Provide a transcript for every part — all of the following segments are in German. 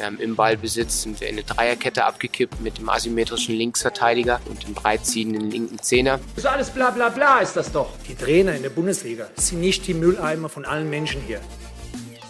Ähm, Im Ballbesitz sind wir in eine Dreierkette abgekippt mit dem asymmetrischen Linksverteidiger und dem breitziehenden linken Zehner. Das ist alles bla bla bla ist das doch. Die Trainer in der Bundesliga sind nicht die Mülleimer von allen Menschen hier.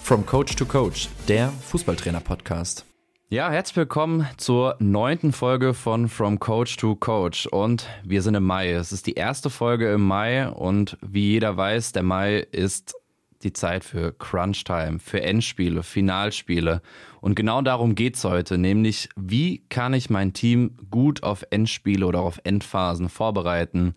From Coach to Coach, der Fußballtrainer-Podcast. Ja, herzlich willkommen zur neunten Folge von From Coach to Coach. Und wir sind im Mai. Es ist die erste Folge im Mai und wie jeder weiß, der Mai ist die Zeit für Crunch Time, für Endspiele, Finalspiele. Und genau darum geht's heute, nämlich wie kann ich mein Team gut auf Endspiele oder auf Endphasen vorbereiten.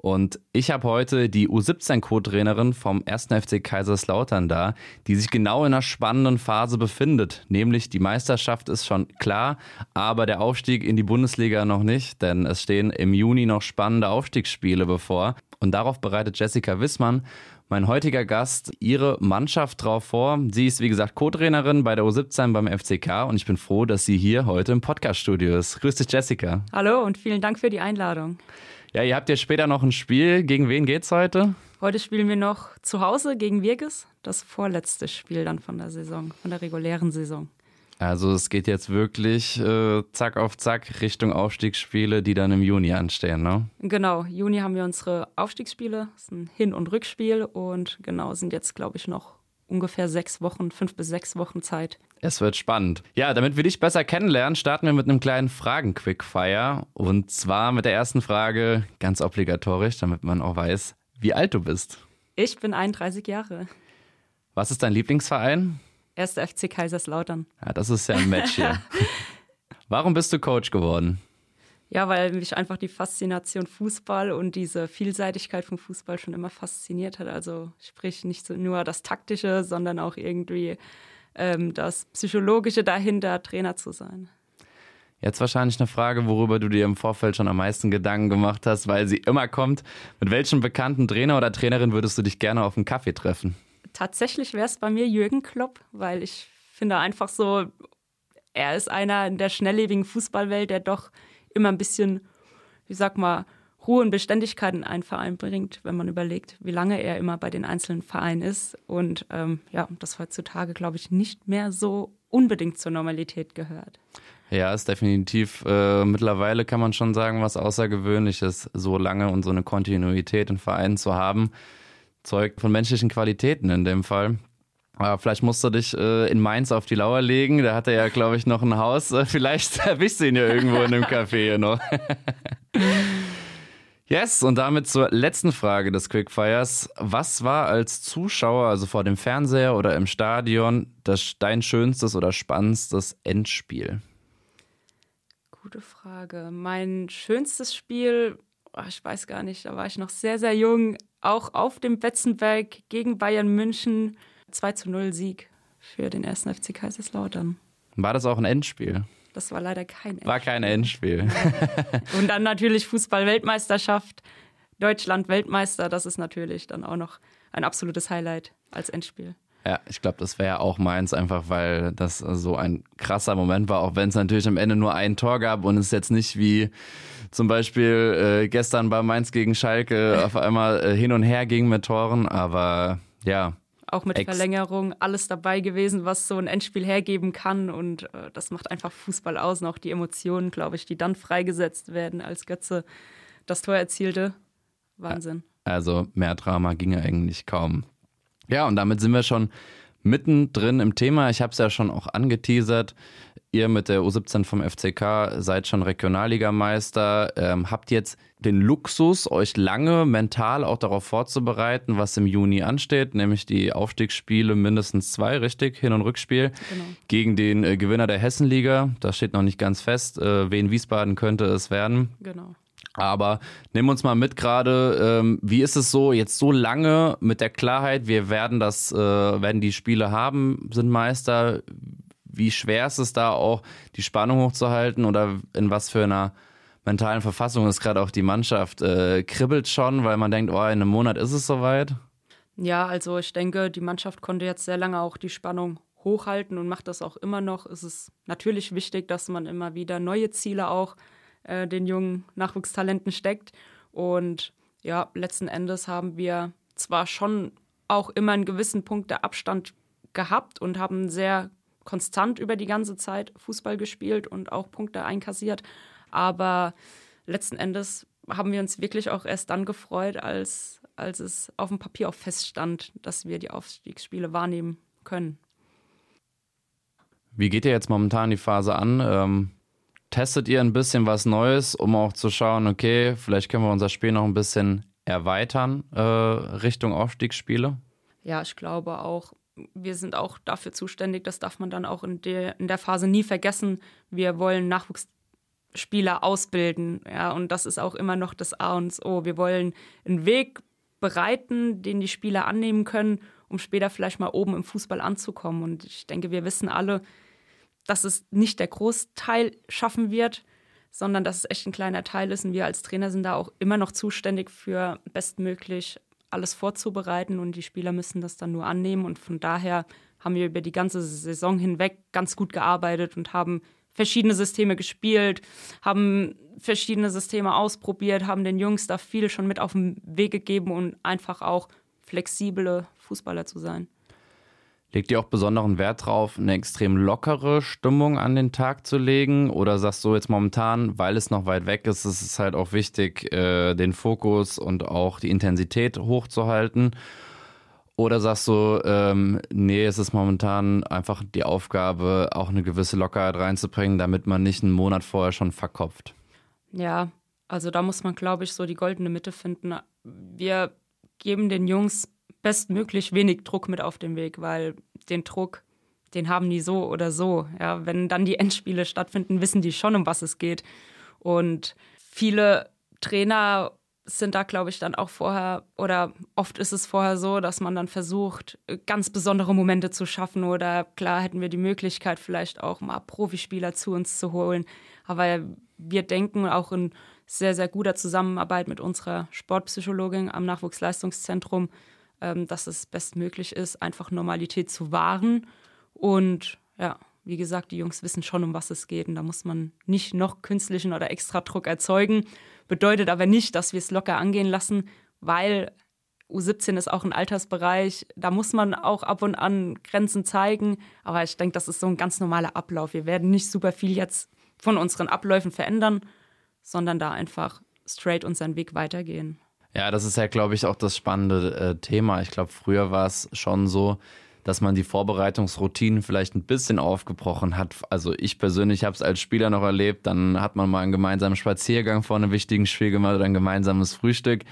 Und ich habe heute die U17-Co-Trainerin vom 1. FC Kaiserslautern da, die sich genau in einer spannenden Phase befindet. Nämlich die Meisterschaft ist schon klar, aber der Aufstieg in die Bundesliga noch nicht, denn es stehen im Juni noch spannende Aufstiegsspiele bevor. Und darauf bereitet Jessica Wissmann mein heutiger Gast ihre Mannschaft drauf vor. Sie ist, wie gesagt, Co-Trainerin bei der U17 beim FCK und ich bin froh, dass sie hier heute im Podcast-Studio ist. Grüß dich, Jessica. Hallo und vielen Dank für die Einladung. Ja, ihr habt ja später noch ein Spiel. Gegen wen geht's heute? Heute spielen wir noch zu Hause gegen Wirges. Das vorletzte Spiel dann von der Saison, von der regulären Saison. Also es geht jetzt wirklich äh, zack auf zack Richtung Aufstiegsspiele, die dann im Juni anstehen, ne? Genau, Juni haben wir unsere Aufstiegsspiele, das ist ein Hin- und Rückspiel und genau sind jetzt, glaube ich, noch ungefähr sechs Wochen, fünf bis sechs Wochen Zeit. Es wird spannend. Ja, damit wir dich besser kennenlernen, starten wir mit einem kleinen Fragen-Quickfire. Und zwar mit der ersten Frage, ganz obligatorisch, damit man auch weiß, wie alt du bist. Ich bin 31 Jahre. Was ist dein Lieblingsverein? Erster FC Kaiserslautern. Ja, das ist ja ein Match hier. Warum bist du Coach geworden? Ja, weil mich einfach die Faszination Fußball und diese Vielseitigkeit vom Fußball schon immer fasziniert hat. Also sprich nicht so nur das Taktische, sondern auch irgendwie ähm, das Psychologische dahinter, Trainer zu sein. Jetzt wahrscheinlich eine Frage, worüber du dir im Vorfeld schon am meisten Gedanken gemacht hast, weil sie immer kommt. Mit welchem bekannten Trainer oder Trainerin würdest du dich gerne auf einen Kaffee treffen? Tatsächlich wäre es bei mir Jürgen Klopp, weil ich finde einfach so, er ist einer in der schnelllebigen Fußballwelt, der doch immer ein bisschen, wie sag mal, Ruhe und Beständigkeit in einen Verein bringt, wenn man überlegt, wie lange er immer bei den einzelnen Vereinen ist. Und ähm, ja, das heutzutage, glaube ich, nicht mehr so unbedingt zur Normalität gehört. Ja, ist definitiv äh, mittlerweile kann man schon sagen, was Außergewöhnliches, so lange und so eine Kontinuität in Vereinen zu haben. Zeugt von menschlichen Qualitäten in dem Fall. Aber vielleicht musst du dich äh, in Mainz auf die Lauer legen. Da hat er ja, glaube ich, noch ein Haus. Äh, vielleicht erwischst du ihn ja irgendwo in einem Café noch. yes, und damit zur letzten Frage des Quickfires. Was war als Zuschauer, also vor dem Fernseher oder im Stadion, das dein schönstes oder spannendstes Endspiel? Gute Frage. Mein schönstes Spiel, oh, ich weiß gar nicht, da war ich noch sehr, sehr jung, auch auf dem Betzenberg gegen Bayern München 2 zu 0 Sieg für den ersten FC Kaiserslautern. War das auch ein Endspiel? Das war leider kein Endspiel. War kein Endspiel. Und dann natürlich Fußball-Weltmeisterschaft, Deutschland Weltmeister, das ist natürlich dann auch noch ein absolutes Highlight als Endspiel. Ja, ich glaube, das wäre auch meins, einfach weil das so ein krasser Moment war, auch wenn es natürlich am Ende nur ein Tor gab und es jetzt nicht wie zum Beispiel äh, gestern bei Mainz gegen Schalke auf einmal äh, hin und her ging mit Toren, aber ja. Auch mit Verlängerung alles dabei gewesen, was so ein Endspiel hergeben kann und äh, das macht einfach Fußball aus und auch die Emotionen, glaube ich, die dann freigesetzt werden, als Götze das Tor erzielte. Wahnsinn. Also mehr Drama ging eigentlich kaum. Ja, und damit sind wir schon mittendrin im Thema. Ich habe es ja schon auch angeteasert. Ihr mit der U17 vom FCK seid schon Regionalligameister, ähm, habt jetzt den Luxus, euch lange mental auch darauf vorzubereiten, was im Juni ansteht, nämlich die Aufstiegsspiele mindestens zwei, richtig, Hin- und Rückspiel genau. gegen den äh, Gewinner der Hessenliga. Das steht noch nicht ganz fest. Äh, wen Wiesbaden könnte es werden. Genau. Aber nimm uns mal mit gerade, ähm, wie ist es so jetzt so lange mit der Klarheit, wir werden das, äh, werden die Spiele haben, sind Meister. Wie schwer ist es da auch, die Spannung hochzuhalten oder in was für einer mentalen Verfassung ist gerade auch die Mannschaft? Äh, kribbelt schon, weil man denkt, oh, in einem Monat ist es soweit? Ja, also ich denke, die Mannschaft konnte jetzt sehr lange auch die Spannung hochhalten und macht das auch immer noch. Es ist natürlich wichtig, dass man immer wieder neue Ziele auch äh, den jungen Nachwuchstalenten steckt. Und ja, letzten Endes haben wir zwar schon auch immer einen gewissen Punkt der Abstand gehabt und haben sehr konstant über die ganze Zeit Fußball gespielt und auch Punkte einkassiert. Aber letzten Endes haben wir uns wirklich auch erst dann gefreut, als, als es auf dem Papier auch feststand, dass wir die Aufstiegsspiele wahrnehmen können. Wie geht ihr jetzt momentan die Phase an? Ähm, testet ihr ein bisschen was Neues, um auch zu schauen, okay, vielleicht können wir unser Spiel noch ein bisschen erweitern äh, Richtung Aufstiegsspiele? Ja, ich glaube auch, wir sind auch dafür zuständig, das darf man dann auch in der, in der Phase nie vergessen. Wir wollen Nachwuchsspieler ausbilden, ja, und das ist auch immer noch das A und O. Wir wollen einen Weg bereiten, den die Spieler annehmen können, um später vielleicht mal oben im Fußball anzukommen. Und ich denke, wir wissen alle, dass es nicht der Großteil schaffen wird, sondern dass es echt ein kleiner Teil ist. Und wir als Trainer sind da auch immer noch zuständig für bestmöglich alles vorzubereiten und die Spieler müssen das dann nur annehmen. Und von daher haben wir über die ganze Saison hinweg ganz gut gearbeitet und haben verschiedene Systeme gespielt, haben verschiedene Systeme ausprobiert, haben den Jungs da viel schon mit auf den Weg gegeben und einfach auch flexible Fußballer zu sein. Legt ihr auch besonderen Wert drauf, eine extrem lockere Stimmung an den Tag zu legen? Oder sagst du jetzt momentan, weil es noch weit weg ist, ist es halt auch wichtig, äh, den Fokus und auch die Intensität hochzuhalten? Oder sagst du, ähm, nee, es ist momentan einfach die Aufgabe, auch eine gewisse Lockerheit reinzubringen, damit man nicht einen Monat vorher schon verkopft? Ja, also da muss man, glaube ich, so die goldene Mitte finden. Wir geben den Jungs bestmöglich wenig Druck mit auf den Weg, weil den Druck, den haben die so oder so. Ja, wenn dann die Endspiele stattfinden, wissen die schon, um was es geht. Und viele Trainer sind da, glaube ich, dann auch vorher, oder oft ist es vorher so, dass man dann versucht, ganz besondere Momente zu schaffen. Oder klar hätten wir die Möglichkeit, vielleicht auch mal Profispieler zu uns zu holen. Aber wir denken auch in sehr, sehr guter Zusammenarbeit mit unserer Sportpsychologin am Nachwuchsleistungszentrum, dass es bestmöglich ist, einfach Normalität zu wahren. Und ja, wie gesagt, die Jungs wissen schon, um was es geht. Und da muss man nicht noch künstlichen oder extra Druck erzeugen. Bedeutet aber nicht, dass wir es locker angehen lassen, weil U17 ist auch ein Altersbereich. Da muss man auch ab und an Grenzen zeigen. Aber ich denke, das ist so ein ganz normaler Ablauf. Wir werden nicht super viel jetzt von unseren Abläufen verändern, sondern da einfach straight unseren Weg weitergehen. Ja, das ist ja, glaube ich, auch das spannende äh, Thema. Ich glaube, früher war es schon so, dass man die Vorbereitungsroutinen vielleicht ein bisschen aufgebrochen hat. Also ich persönlich habe es als Spieler noch erlebt. Dann hat man mal einen gemeinsamen Spaziergang vor einem wichtigen Spiel gemacht oder ein gemeinsames Frühstück.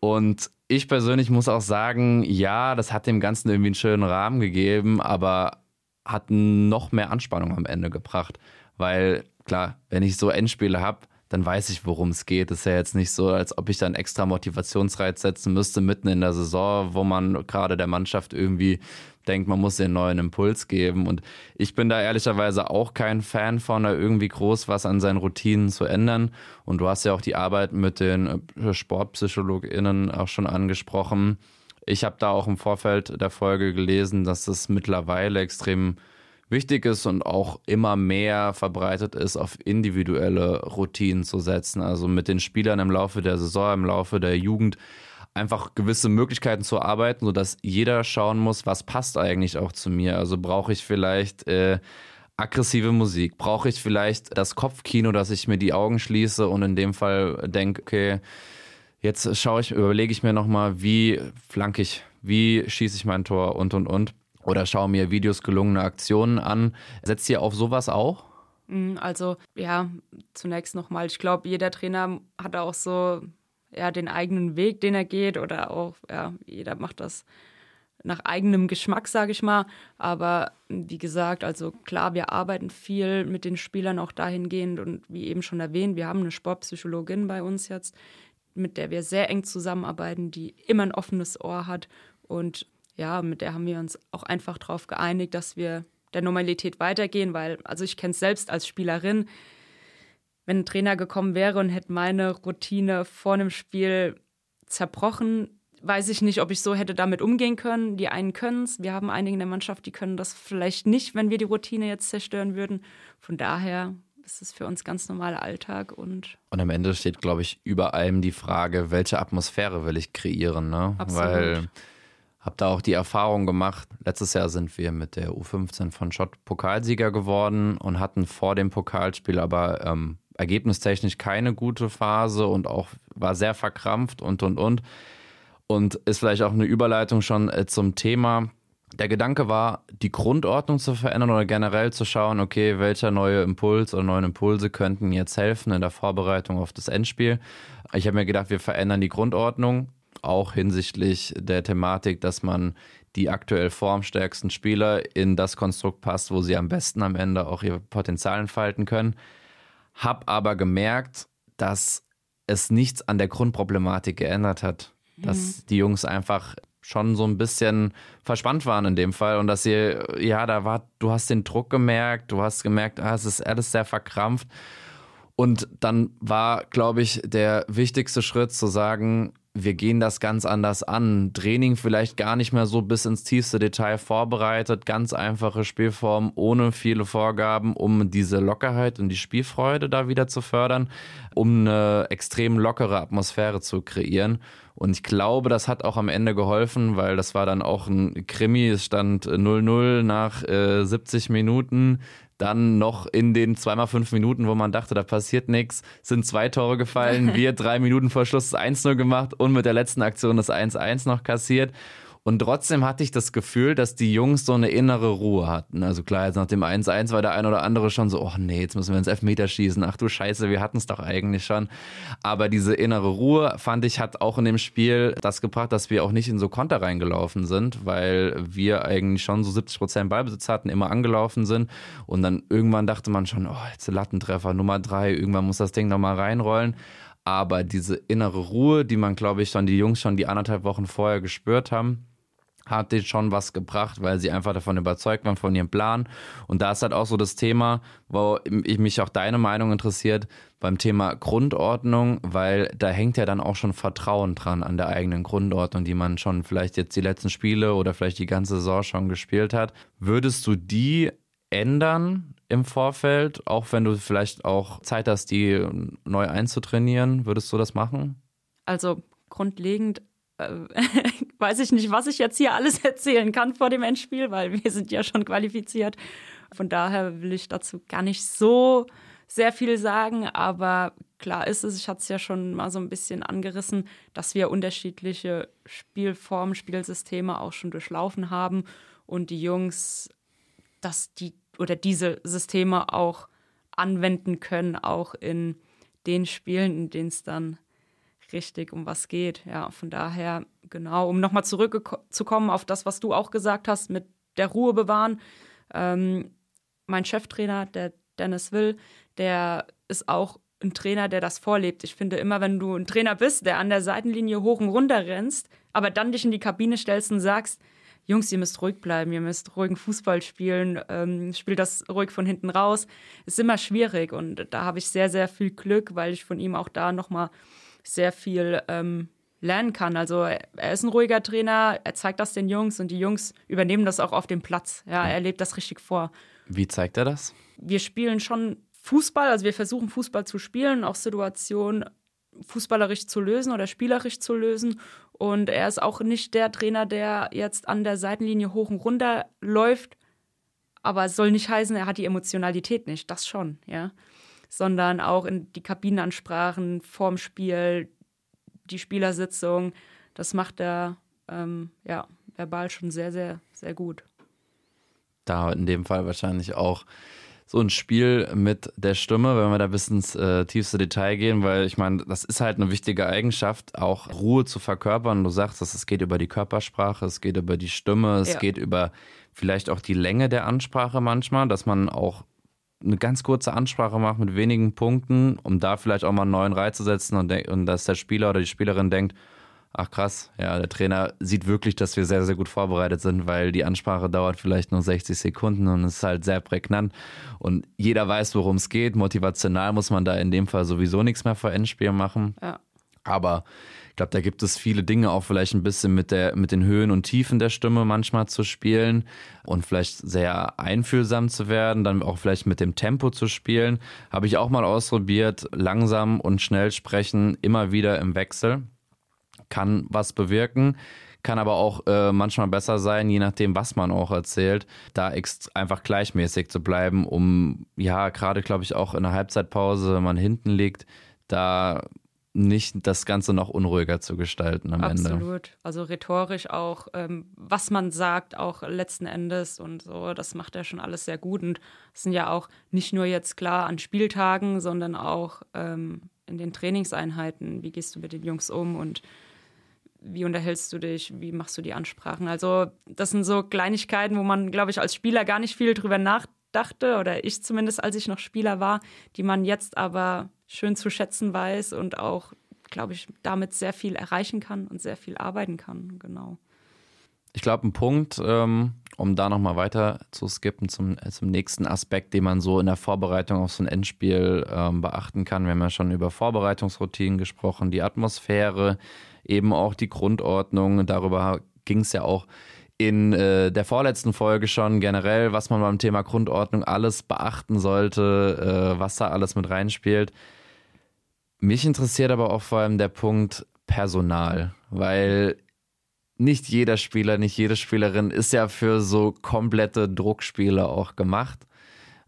Und ich persönlich muss auch sagen, ja, das hat dem Ganzen irgendwie einen schönen Rahmen gegeben, aber hat noch mehr Anspannung am Ende gebracht. Weil klar, wenn ich so Endspiele habe, dann weiß ich, worum es geht. Es ist ja jetzt nicht so, als ob ich dann extra Motivationsreiz setzen müsste mitten in der Saison, wo man gerade der Mannschaft irgendwie denkt, man muss den neuen Impuls geben. Und ich bin da ehrlicherweise auch kein Fan von, da irgendwie groß was an seinen Routinen zu ändern. Und du hast ja auch die Arbeit mit den äh, SportpsychologInnen auch schon angesprochen. Ich habe da auch im Vorfeld der Folge gelesen, dass es mittlerweile extrem wichtig ist und auch immer mehr verbreitet ist, auf individuelle Routinen zu setzen. Also mit den Spielern im Laufe der Saison, im Laufe der Jugend einfach gewisse Möglichkeiten zu arbeiten, sodass jeder schauen muss, was passt eigentlich auch zu mir. Also brauche ich vielleicht äh, aggressive Musik? Brauche ich vielleicht das Kopfkino, dass ich mir die Augen schließe und in dem Fall denke, okay, jetzt schaue ich, überlege ich mir nochmal, wie flanke ich, wie schieße ich mein Tor und und und oder schaue mir Videos gelungener Aktionen an. Setzt ihr auf sowas auch? Mm, also ja, zunächst nochmal, ich glaube, jeder Trainer hat auch so ja, den eigenen Weg, den er geht oder auch, ja, jeder macht das nach eigenem Geschmack, sage ich mal. Aber wie gesagt, also klar, wir arbeiten viel mit den Spielern auch dahingehend und wie eben schon erwähnt, wir haben eine Sportpsychologin bei uns jetzt, mit der wir sehr eng zusammenarbeiten, die immer ein offenes Ohr hat und ja, mit der haben wir uns auch einfach darauf geeinigt, dass wir der Normalität weitergehen, weil, also ich kenne es selbst als Spielerin, wenn ein Trainer gekommen wäre und hätte meine Routine vor einem Spiel zerbrochen, weiß ich nicht, ob ich so hätte damit umgehen können. Die einen können es, wir haben einige in der Mannschaft, die können das vielleicht nicht, wenn wir die Routine jetzt zerstören würden. Von daher ist es für uns ganz normaler Alltag und. Und am Ende steht, glaube ich, über allem die Frage, welche Atmosphäre will ich kreieren, ne? Absolut. Weil Habe da auch die Erfahrung gemacht. Letztes Jahr sind wir mit der U15 von Schott Pokalsieger geworden und hatten vor dem Pokalspiel aber ähm, ergebnistechnisch keine gute Phase und auch war sehr verkrampft und und und. Und ist vielleicht auch eine Überleitung schon äh, zum Thema. Der Gedanke war, die Grundordnung zu verändern oder generell zu schauen, okay, welcher neue Impuls oder neuen Impulse könnten jetzt helfen in der Vorbereitung auf das Endspiel. Ich habe mir gedacht, wir verändern die Grundordnung, auch hinsichtlich der Thematik, dass man die aktuell formstärksten Spieler in das Konstrukt passt, wo sie am besten am Ende auch ihr Potenzial entfalten können. Hab aber gemerkt, dass es nichts an der Grundproblematik geändert hat. Dass mhm. die Jungs einfach schon so ein bisschen verspannt waren in dem Fall und dass sie, ja, da war, du hast den Druck gemerkt, du hast gemerkt, ah, es ist alles sehr verkrampft. Und dann war, glaube ich, der wichtigste Schritt zu sagen, wir gehen das ganz anders an. Training vielleicht gar nicht mehr so bis ins tiefste Detail vorbereitet, ganz einfache Spielform ohne viele Vorgaben, um diese Lockerheit und die Spielfreude da wieder zu fördern, um eine extrem lockere Atmosphäre zu kreieren. Und ich glaube, das hat auch am Ende geholfen, weil das war dann auch ein Krimi. Es stand 0-0 nach äh, 70 Minuten. Dann noch in den zweimal fünf Minuten, wo man dachte, da passiert nichts, sind zwei Tore gefallen. Wir drei Minuten vor Schluss das 1-0 gemacht und mit der letzten Aktion das 1-1 noch kassiert. Und trotzdem hatte ich das Gefühl, dass die Jungs so eine innere Ruhe hatten. Also klar, jetzt nach dem 1-1 war der ein oder andere schon so, oh nee, jetzt müssen wir ins Elfmeter schießen. Ach du Scheiße, wir hatten es doch eigentlich schon. Aber diese innere Ruhe, fand ich, hat auch in dem Spiel das gebracht, dass wir auch nicht in so Konter reingelaufen sind, weil wir eigentlich schon so 70 Prozent Ballbesitz hatten, immer angelaufen sind. Und dann irgendwann dachte man schon, oh, jetzt Lattentreffer Nummer drei, irgendwann muss das Ding nochmal reinrollen. Aber diese innere Ruhe, die man, glaube ich, schon die Jungs schon die anderthalb Wochen vorher gespürt haben, hat denen schon was gebracht, weil sie einfach davon überzeugt waren, von ihrem Plan. Und da ist halt auch so das Thema, wo ich mich auch deine Meinung interessiert, beim Thema Grundordnung, weil da hängt ja dann auch schon Vertrauen dran an der eigenen Grundordnung, die man schon vielleicht jetzt die letzten Spiele oder vielleicht die ganze Saison schon gespielt hat. Würdest du die ändern im Vorfeld, auch wenn du vielleicht auch Zeit hast, die neu einzutrainieren? Würdest du das machen? Also grundlegend äh, weiß ich nicht, was ich jetzt hier alles erzählen kann vor dem Endspiel, weil wir sind ja schon qualifiziert. Von daher will ich dazu gar nicht so sehr viel sagen, aber klar ist es, ich hatte es ja schon mal so ein bisschen angerissen, dass wir unterschiedliche Spielformen, Spielsysteme auch schon durchlaufen haben und die Jungs, dass die oder diese Systeme auch anwenden können, auch in den Spielen, in denen es dann richtig um was geht. Ja, von daher, genau, um nochmal zurückzukommen auf das, was du auch gesagt hast, mit der Ruhe bewahren. Ähm, mein Cheftrainer, der Dennis Will, der ist auch ein Trainer, der das vorlebt. Ich finde immer, wenn du ein Trainer bist, der an der Seitenlinie hoch und runter rennst, aber dann dich in die Kabine stellst und sagst, Jungs, ihr müsst ruhig bleiben, ihr müsst ruhigen Fußball spielen, ähm, spielt das ruhig von hinten raus, ist immer schwierig und da habe ich sehr, sehr viel Glück, weil ich von ihm auch da nochmal sehr viel ähm, lernen kann. Also er ist ein ruhiger Trainer, er zeigt das den Jungs und die Jungs übernehmen das auch auf dem Platz. Ja, er lebt das richtig vor. Wie zeigt er das? Wir spielen schon Fußball, also wir versuchen Fußball zu spielen, auch Situationen fußballerisch zu lösen oder spielerisch zu lösen. Und er ist auch nicht der Trainer, der jetzt an der Seitenlinie hoch und runter läuft. Aber es soll nicht heißen, er hat die Emotionalität nicht. Das schon, ja sondern auch in die Kabinenansprachen vorm Spiel, die Spielersitzung. Das macht er ähm, ja, verbal schon sehr, sehr, sehr gut. Da in dem Fall wahrscheinlich auch so ein Spiel mit der Stimme, wenn wir da bis ins äh, tiefste Detail gehen, weil ich meine, das ist halt eine wichtige Eigenschaft, auch Ruhe zu verkörpern. Du sagst, dass es geht über die Körpersprache, es geht über die Stimme, es ja. geht über vielleicht auch die Länge der Ansprache manchmal, dass man auch eine ganz kurze Ansprache macht mit wenigen Punkten, um da vielleicht auch mal einen neuen Reiz zu setzen und, und dass der Spieler oder die Spielerin denkt, ach krass, ja, der Trainer sieht wirklich, dass wir sehr, sehr gut vorbereitet sind, weil die Ansprache dauert vielleicht nur 60 Sekunden und ist halt sehr prägnant und jeder weiß, worum es geht. Motivational muss man da in dem Fall sowieso nichts mehr vor Endspiel machen. Ja. Aber ich glaube, da gibt es viele Dinge auch vielleicht ein bisschen mit, der, mit den Höhen und Tiefen der Stimme manchmal zu spielen und vielleicht sehr einfühlsam zu werden, dann auch vielleicht mit dem Tempo zu spielen. Habe ich auch mal ausprobiert, langsam und schnell sprechen, immer wieder im Wechsel. Kann was bewirken. kann aber auch äh, manchmal besser sein, je nachdem, was man auch erzählt, da einfach gleichmäßig zu bleiben, um ja, gerade glaube ich auch in der Halbzeitpause, wenn man hinten liegt, da nicht das Ganze noch unruhiger zu gestalten am Absolut. Ende. Absolut. Also rhetorisch auch, ähm, was man sagt, auch letzten Endes und so, das macht er schon alles sehr gut. Und es sind ja auch nicht nur jetzt klar an Spieltagen, sondern auch ähm, in den Trainingseinheiten. Wie gehst du mit den Jungs um und wie unterhältst du dich, wie machst du die Ansprachen? Also, das sind so Kleinigkeiten, wo man, glaube ich, als Spieler gar nicht viel drüber nachdachte, oder ich zumindest, als ich noch Spieler war, die man jetzt aber schön zu schätzen weiß und auch, glaube ich, damit sehr viel erreichen kann und sehr viel arbeiten kann. Genau. Ich glaube, ein Punkt, ähm, um da nochmal weiter zu skippen zum, zum nächsten Aspekt, den man so in der Vorbereitung auf so ein Endspiel ähm, beachten kann. Wir haben ja schon über Vorbereitungsroutinen gesprochen, die Atmosphäre, eben auch die Grundordnung. Darüber ging es ja auch in äh, der vorletzten Folge schon generell, was man beim Thema Grundordnung alles beachten sollte, äh, was da alles mit reinspielt. Mich interessiert aber auch vor allem der Punkt Personal, weil nicht jeder Spieler, nicht jede Spielerin ist ja für so komplette Druckspiele auch gemacht.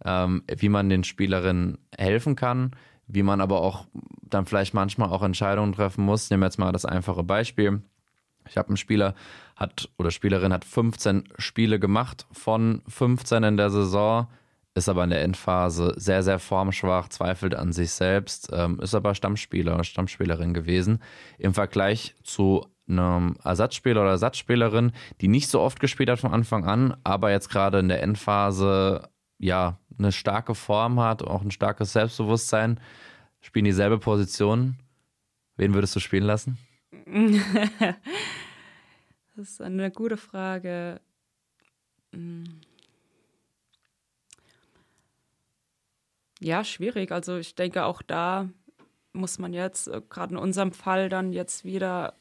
Ähm, wie man den Spielerinnen helfen kann, wie man aber auch dann vielleicht manchmal auch Entscheidungen treffen muss. Nehmen wir jetzt mal das einfache Beispiel. Ich habe einen Spieler hat oder Spielerin hat 15 Spiele gemacht von 15 in der Saison ist aber in der Endphase sehr, sehr formschwach, zweifelt an sich selbst, ähm, ist aber Stammspieler oder Stammspielerin gewesen. Im Vergleich zu einem Ersatzspieler oder Ersatzspielerin, die nicht so oft gespielt hat von Anfang an, aber jetzt gerade in der Endphase ja eine starke Form hat, auch ein starkes Selbstbewusstsein, spielen dieselbe Position. Wen würdest du spielen lassen? das ist eine gute Frage. Ja, schwierig. Also ich denke, auch da muss man jetzt, äh, gerade in unserem Fall, dann jetzt wieder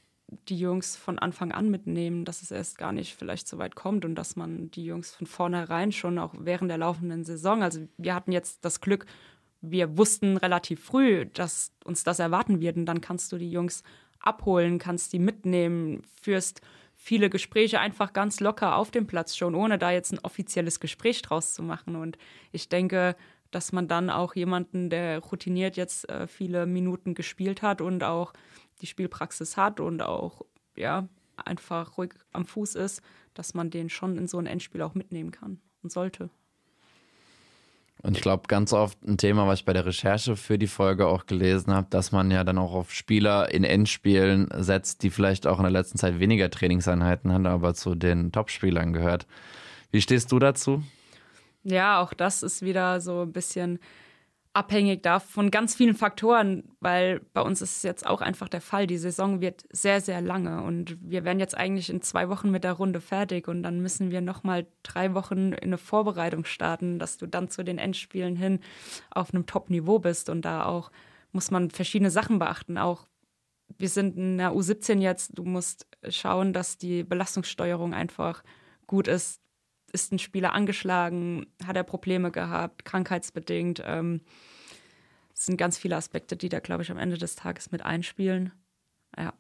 die Jungs von Anfang an mitnehmen, dass es erst gar nicht vielleicht so weit kommt und dass man die Jungs von vornherein schon auch während der laufenden Saison, also wir hatten jetzt das Glück, wir wussten relativ früh, dass uns das erwarten wird und dann kannst du die Jungs abholen, kannst die mitnehmen, führst viele Gespräche einfach ganz locker auf dem Platz schon, ohne da jetzt ein offizielles Gespräch draus zu machen und ich denke, dass man dann auch jemanden, der routiniert jetzt äh, viele Minuten gespielt hat und auch die Spielpraxis hat und auch ja einfach ruhig am Fuß ist, dass man den schon in so ein Endspiel auch mitnehmen kann und sollte. Und ich glaube, ganz oft ein Thema, was ich bei der Recherche für die Folge auch gelesen habe, dass man ja dann auch auf Spieler in Endspielen setzt, die vielleicht auch in der letzten Zeit weniger Trainingseinheiten haben, aber zu den Topspielern gehört. Wie stehst du dazu? Ja, auch das ist wieder so ein bisschen abhängig davon ganz vielen Faktoren, weil bei uns ist es jetzt auch einfach der Fall. Die Saison wird sehr, sehr lange und wir werden jetzt eigentlich in zwei Wochen mit der Runde fertig und dann müssen wir nochmal drei Wochen in eine Vorbereitung starten, dass du dann zu den Endspielen hin auf einem Top-Niveau bist und da auch muss man verschiedene Sachen beachten. Auch wir sind in der U17 jetzt, du musst schauen, dass die Belastungssteuerung einfach gut ist, ist ein Spieler angeschlagen, hat er Probleme gehabt, krankheitsbedingt. Ähm, es sind ganz viele Aspekte, die da, glaube ich, am Ende des Tages mit einspielen. Ja.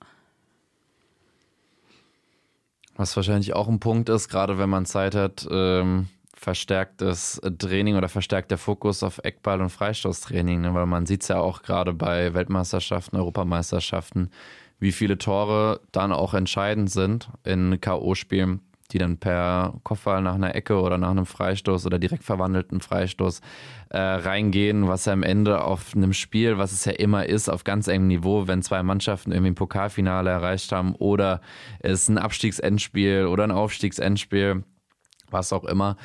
Was wahrscheinlich auch ein Punkt ist, gerade wenn man Zeit hat, ähm, verstärktes Training oder verstärkter Fokus auf Eckball- und Freistoßtraining, ne? weil man sieht es ja auch gerade bei Weltmeisterschaften, Europameisterschaften, wie viele Tore dann auch entscheidend sind in K.O.-Spielen die dann per Kopfball nach einer Ecke oder nach einem Freistoß oder direkt verwandelten Freistoß äh, reingehen, was ja am Ende auf einem Spiel, was es ja immer ist, auf ganz engem Niveau, wenn zwei Mannschaften irgendwie ein Pokalfinale erreicht haben oder es ein Abstiegsendspiel oder ein Aufstiegsendspiel, was auch immer,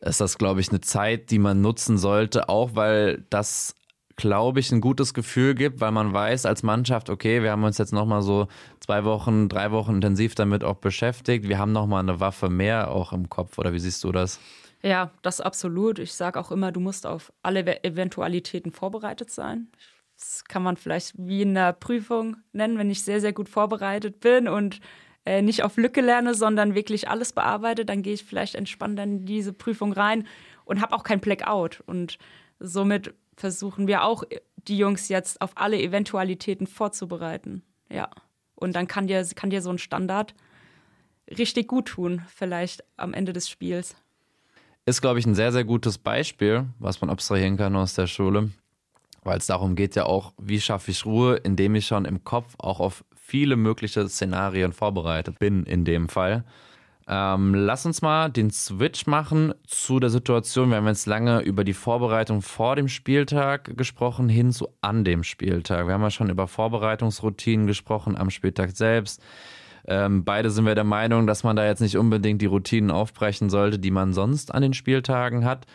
ist das, glaube ich, eine Zeit, die man nutzen sollte, auch weil das glaube ich, ein gutes Gefühl gibt, weil man weiß als Mannschaft, okay, wir haben uns jetzt nochmal so zwei Wochen, drei Wochen intensiv damit auch beschäftigt. Wir haben nochmal eine Waffe mehr auch im Kopf, oder wie siehst du das? Ja, das absolut. Ich sage auch immer, du musst auf alle Eventualitäten vorbereitet sein. Das kann man vielleicht wie in einer Prüfung nennen, wenn ich sehr, sehr gut vorbereitet bin und äh, nicht auf Lücke lerne, sondern wirklich alles bearbeite, dann gehe ich vielleicht entspannt in diese Prüfung rein und habe auch kein Blackout. Und somit versuchen wir auch, die Jungs jetzt auf alle Eventualitäten vorzubereiten. Ja. Und dann kann dir, kann dir so ein Standard richtig gut tun, vielleicht am Ende des Spiels. Ist, glaube ich, ein sehr, sehr gutes Beispiel, was man abstrahieren kann aus der Schule, weil es darum geht ja auch, wie schaffe ich Ruhe, indem ich schon im Kopf auch auf viele mögliche Szenarien vorbereitet bin in dem Fall. Ähm, lass uns mal den Switch machen zu der Situation. Wir haben jetzt lange über die Vorbereitung vor dem Spieltag gesprochen, hin zu an dem Spieltag. Wir haben ja schon über Vorbereitungsroutinen gesprochen am Spieltag selbst. Ähm, beide sind wir der Meinung, dass man da jetzt nicht unbedingt die Routinen aufbrechen sollte, die man sonst an den Spieltagen hat.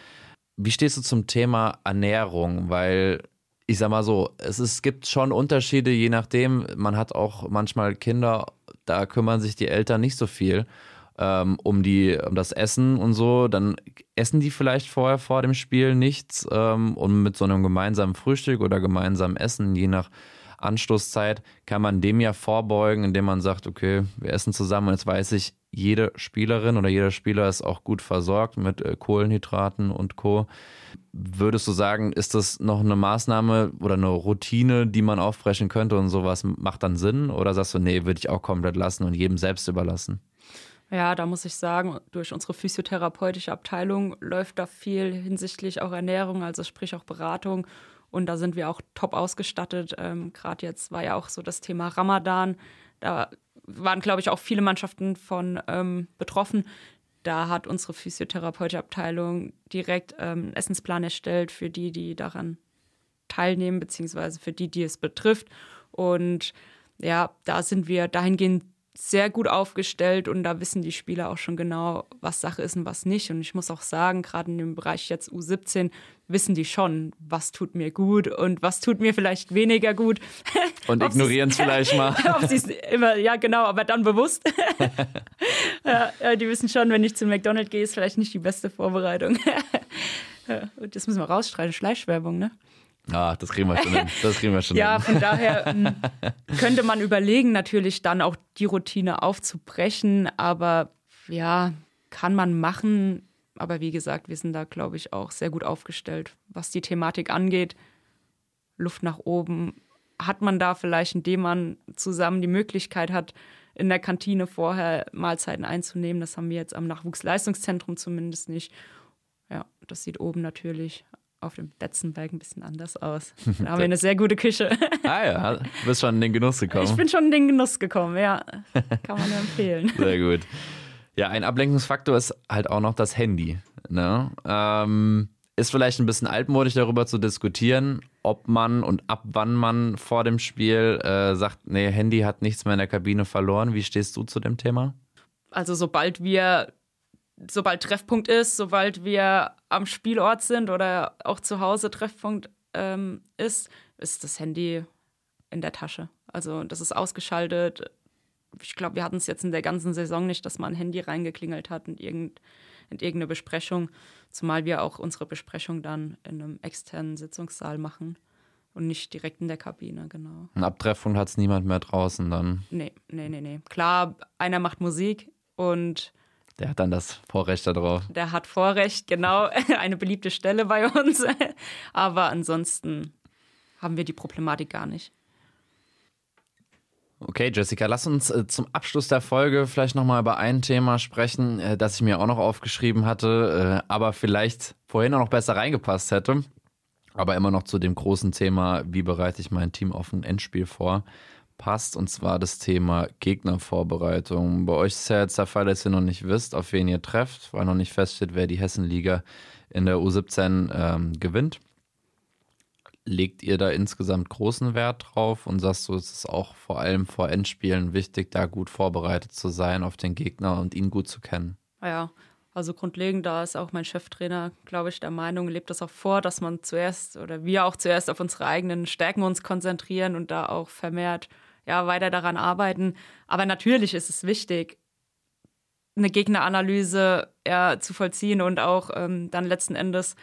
Wie stehst du zum Thema Ernährung? Weil ich sag mal so, es, ist, es gibt schon Unterschiede, je nachdem. Man hat auch manchmal Kinder, da kümmern sich die Eltern nicht so viel ähm, um, die, um das Essen und so, dann essen die vielleicht vorher vor dem Spiel nichts ähm, und mit so einem gemeinsamen Frühstück oder gemeinsamen Essen, je nach Anstoßzeit, kann man dem ja vorbeugen, indem man sagt, okay, wir essen zusammen und jetzt weiß ich, jede Spielerin oder jeder Spieler ist auch gut versorgt mit äh, Kohlenhydraten und Co. Würdest du sagen, ist das noch eine Maßnahme oder eine Routine, die man aufbrechen könnte und sowas macht dann Sinn? Oder sagst du, nee, würde ich auch komplett lassen und jedem selbst überlassen? Ja, da muss ich sagen, durch unsere physiotherapeutische Abteilung läuft da viel hinsichtlich auch Ernährung, also sprich auch Beratung. Und da sind wir auch top ausgestattet. Ähm, Gerade jetzt war ja auch so das Thema Ramadan. Da waren, glaube ich, auch viele Mannschaften von ähm, betroffen. Da hat unsere physiotherapeutische Abteilung direkt ähm, einen Essensplan erstellt für die, die daran teilnehmen, beziehungsweise für die, die es betrifft. Und ja, da sind wir dahingehend sehr gut aufgestellt und da wissen die Spieler auch schon genau, was Sache ist und was nicht. Und ich muss auch sagen, gerade in dem Bereich jetzt U17 wissen die schon, was tut mir gut und was tut mir vielleicht weniger gut. Und ignorieren es vielleicht mal. ob immer, ja genau, aber dann bewusst. ja, die wissen schon, wenn ich zu McDonald's gehe, ist vielleicht nicht die beste Vorbereitung. und das müssen wir rausstreiten, Schleichwerbung, ne? Ah, das kriegen wir schon hin. Das kriegen wir schon ja, hin. von daher ähm, könnte man überlegen, natürlich dann auch die Routine aufzubrechen, aber ja, kann man machen. Aber wie gesagt, wir sind da, glaube ich, auch sehr gut aufgestellt, was die Thematik angeht. Luft nach oben. Hat man da vielleicht, indem man zusammen die Möglichkeit hat, in der Kantine vorher Mahlzeiten einzunehmen? Das haben wir jetzt am Nachwuchsleistungszentrum zumindest nicht. Ja, das sieht oben natürlich auf dem Betzenberg ein bisschen anders aus. Da haben wir eine sehr gute Küche. ah ja, du bist schon in den Genuss gekommen. Ich bin schon in den Genuss gekommen, ja. Kann man nur empfehlen. Sehr gut. Ja, ein Ablenkungsfaktor ist halt auch noch das Handy. Ne? Ähm, ist vielleicht ein bisschen altmodisch darüber zu diskutieren, ob man und ab wann man vor dem Spiel äh, sagt, nee, Handy hat nichts mehr in der Kabine verloren. Wie stehst du zu dem Thema? Also sobald wir sobald Treffpunkt ist, sobald wir am Spielort sind oder auch zu Hause Treffpunkt ähm, ist, ist das Handy in der Tasche. Also das ist ausgeschaltet. Ich glaube, wir hatten es jetzt in der ganzen Saison nicht, dass man ein Handy reingeklingelt hat in, irgend, in irgendeine Besprechung, zumal wir auch unsere Besprechung dann in einem externen Sitzungssaal machen und nicht direkt in der Kabine, genau. Ein Abtreffpunkt hat es niemand mehr draußen dann? Nee, nee, nee, nee. Klar, einer macht Musik und der hat dann das Vorrecht darauf. Der hat Vorrecht, genau. Eine beliebte Stelle bei uns. Aber ansonsten haben wir die Problematik gar nicht. Okay, Jessica, lass uns äh, zum Abschluss der Folge vielleicht nochmal über ein Thema sprechen, äh, das ich mir auch noch aufgeschrieben hatte, äh, aber vielleicht vorhin auch noch besser reingepasst hätte. Aber immer noch zu dem großen Thema, wie bereite ich mein Team auf ein Endspiel vor passt, und zwar das Thema Gegnervorbereitung. Bei euch ist ja jetzt der Fall, dass ihr noch nicht wisst, auf wen ihr trefft, weil noch nicht feststeht, wer die Hessenliga in der U17 ähm, gewinnt. Legt ihr da insgesamt großen Wert drauf und sagst du, es ist auch vor allem vor Endspielen wichtig, da gut vorbereitet zu sein auf den Gegner und ihn gut zu kennen? Ja, also grundlegend, da ist auch mein Cheftrainer, glaube ich, der Meinung, lebt das auch vor, dass man zuerst oder wir auch zuerst auf unsere eigenen Stärken uns konzentrieren und da auch vermehrt ja, weiter daran arbeiten. Aber natürlich ist es wichtig, eine Gegneranalyse ja, zu vollziehen und auch ähm, dann letzten Endes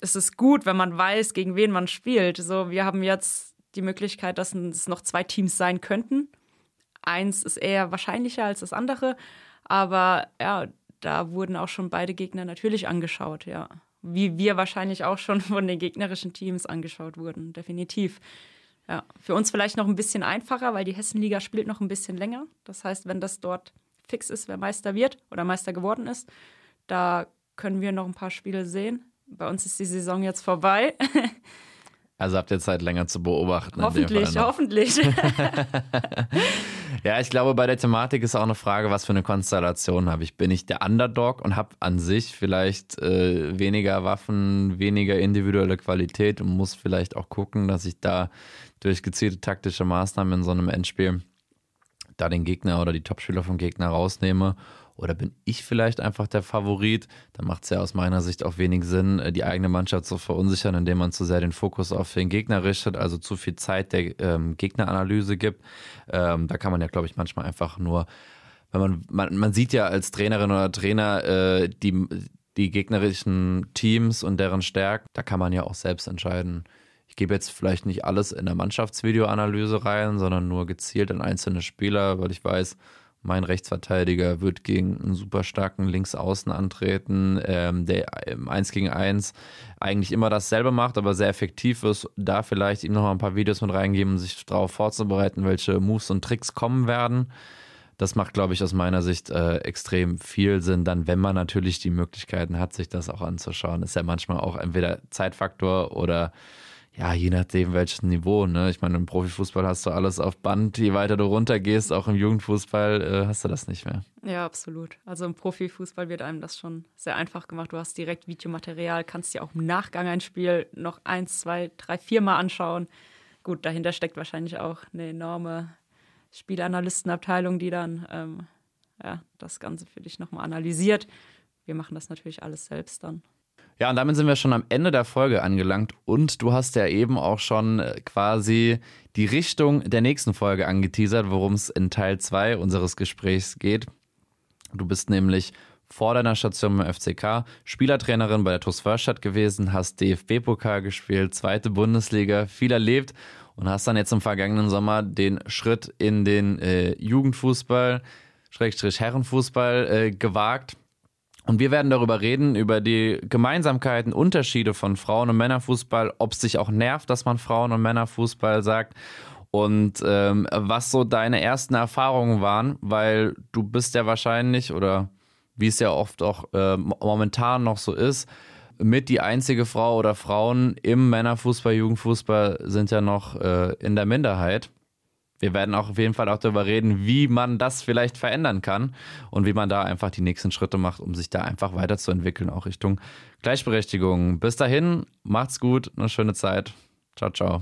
ist es gut, wenn man weiß, gegen wen man spielt. So, wir haben jetzt die Möglichkeit, dass es noch zwei Teams sein könnten. Eins ist eher wahrscheinlicher als das andere, aber ja, da wurden auch schon beide Gegner natürlich angeschaut, ja. Wie wir wahrscheinlich auch schon von den gegnerischen Teams angeschaut wurden, definitiv. Ja, für uns vielleicht noch ein bisschen einfacher, weil die Hessenliga spielt noch ein bisschen länger. Das heißt, wenn das dort fix ist, wer Meister wird oder Meister geworden ist. Da können wir noch ein paar Spiele sehen. Bei uns ist die Saison jetzt vorbei. Also habt ihr Zeit länger zu beobachten. Hoffentlich, hoffentlich. ja, ich glaube, bei der Thematik ist auch eine Frage, was für eine Konstellation habe ich. Bin ich der Underdog und habe an sich vielleicht äh, weniger Waffen, weniger individuelle Qualität und muss vielleicht auch gucken, dass ich da durch gezielte taktische Maßnahmen in so einem Endspiel da den Gegner oder die Topspieler vom Gegner rausnehme oder bin ich vielleicht einfach der Favorit? Dann macht es ja aus meiner Sicht auch wenig Sinn, äh, die eigene Mannschaft zu verunsichern, indem man zu sehr den Fokus auf den Gegner richtet, also zu viel Zeit der ähm, Gegneranalyse gibt. Ähm, da kann man ja, glaube ich, manchmal einfach nur, wenn man, man, man sieht ja als Trainerin oder Trainer äh, die, die gegnerischen Teams und deren Stärken, da kann man ja auch selbst entscheiden. Ich gebe jetzt vielleicht nicht alles in der Mannschaftsvideoanalyse rein, sondern nur gezielt in einzelne Spieler, weil ich weiß, mein Rechtsverteidiger wird gegen einen super starken Linksaußen antreten, ähm, der im 1 gegen 1 eigentlich immer dasselbe macht, aber sehr effektiv ist. Da vielleicht ihm noch mal ein paar Videos mit reingeben, um sich darauf vorzubereiten, welche Moves und Tricks kommen werden. Das macht, glaube ich, aus meiner Sicht äh, extrem viel Sinn, dann, wenn man natürlich die Möglichkeiten hat, sich das auch anzuschauen. Ist ja manchmal auch entweder Zeitfaktor oder ja, je nachdem welches Niveau. Ne? Ich meine, im Profifußball hast du alles auf Band. Je weiter du runtergehst, auch im Jugendfußball, äh, hast du das nicht mehr. Ja, absolut. Also im Profifußball wird einem das schon sehr einfach gemacht. Du hast direkt Videomaterial, kannst dir auch im Nachgang ein Spiel noch eins, zwei, drei, vier Mal anschauen. Gut, dahinter steckt wahrscheinlich auch eine enorme Spielanalystenabteilung, die dann ähm, ja, das Ganze für dich nochmal analysiert. Wir machen das natürlich alles selbst dann. Ja, und damit sind wir schon am Ende der Folge angelangt und du hast ja eben auch schon äh, quasi die Richtung der nächsten Folge angeteasert, worum es in Teil 2 unseres Gesprächs geht. Du bist nämlich vor deiner Station beim FCK Spielertrainerin bei der TuS Förstadt gewesen, hast DFB-Pokal gespielt, zweite Bundesliga, viel erlebt und hast dann jetzt im vergangenen Sommer den Schritt in den äh, Jugendfußball, Schrägstrich Herrenfußball äh, gewagt und wir werden darüber reden, über die Gemeinsamkeiten, Unterschiede von Frauen- und Männerfußball, ob es dich auch nervt, dass man Frauen- und Männerfußball sagt und ähm, was so deine ersten Erfahrungen waren, weil du bist ja wahrscheinlich oder wie es ja oft auch äh, momentan noch so ist, mit die einzige Frau oder Frauen im Männerfußball, Jugendfußball sind ja noch äh, in der Minderheit wir werden auch auf jeden Fall auch darüber reden, wie man das vielleicht verändern kann und wie man da einfach die nächsten Schritte macht, um sich da einfach weiterzuentwickeln, auch Richtung Gleichberechtigung. Bis dahin, macht's gut, eine schöne Zeit. Ciao, ciao.